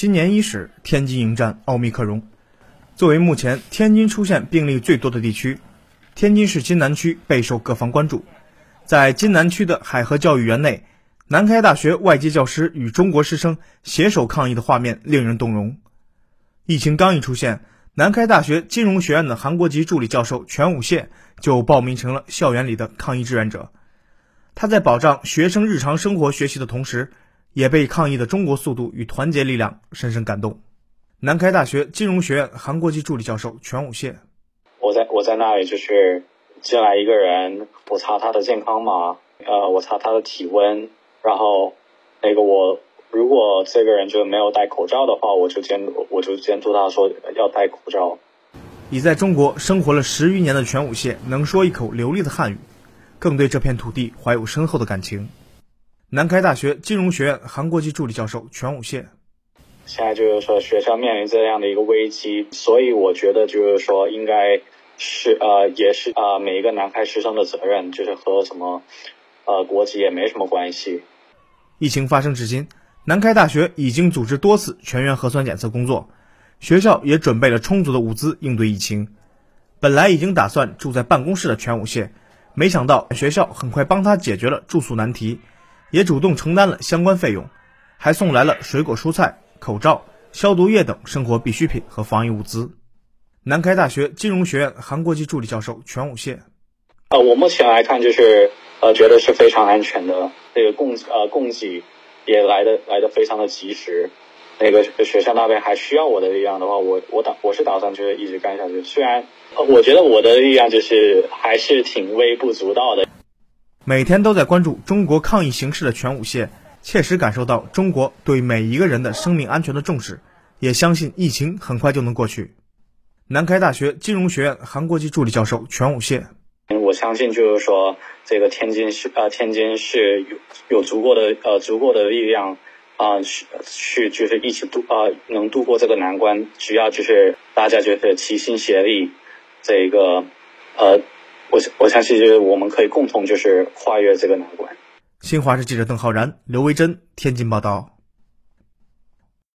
新年伊始，天津迎战奥密克戎。作为目前天津出现病例最多的地区，天津市津南区备受各方关注。在津南区的海河教育园内，南开大学外籍教师与中国师生携手抗疫的画面令人动容。疫情刚一出现，南开大学金融学院的韩国籍助理教授全武燮就报名成了校园里的抗疫志愿者。他在保障学生日常生活学习的同时，也被抗议的中国速度与团结力量深深感动。南开大学金融学院韩国籍助理教授全武谢：我在我在那里就是进来一个人，我查他的健康码，呃，我查他的体温，然后那个我如果这个人就没有戴口罩的话，我就监我就监督他说要戴口罩。已在中国生活了十余年的全武谢能说一口流利的汉语。更对这片土地怀有深厚的感情。南开大学金融学院韩国籍助理教授全武宪：现在就是说学校面临这样的一个危机，所以我觉得就是说应该是呃也是呃每一个南开师生的责任，就是和什么呃国籍也没什么关系。疫情发生至今，南开大学已经组织多次全员核酸检测工作，学校也准备了充足的物资应对疫情。本来已经打算住在办公室的全武燮。没想到学校很快帮他解决了住宿难题，也主动承担了相关费用，还送来了水果、蔬菜、口罩、消毒液等生活必需品和防疫物资。南开大学金融学院韩国籍助理教授全武燮：呃，我目前来看就是呃，觉得是非常安全的，这个供呃供给也来的来的非常的及时。那个学校那边还需要我的力量的话，我我打我是打算就是一直干下去。虽然我觉得我的力量就是还是挺微不足道的。每天都在关注中国抗疫形势的全武燮，切实感受到中国对每一个人的生命安全的重视，也相信疫情很快就能过去。南开大学金融学院韩国籍助理教授全武燮：我相信就是说，这个天津市呃天津市有有足够的呃足够的力量。啊，去去就是一起度啊，能度过这个难关，只要就是大家就是齐心协力，这个呃，我我相信就是我们可以共同就是跨越这个难关。新华社记者邓浩然、刘维珍，天津报道。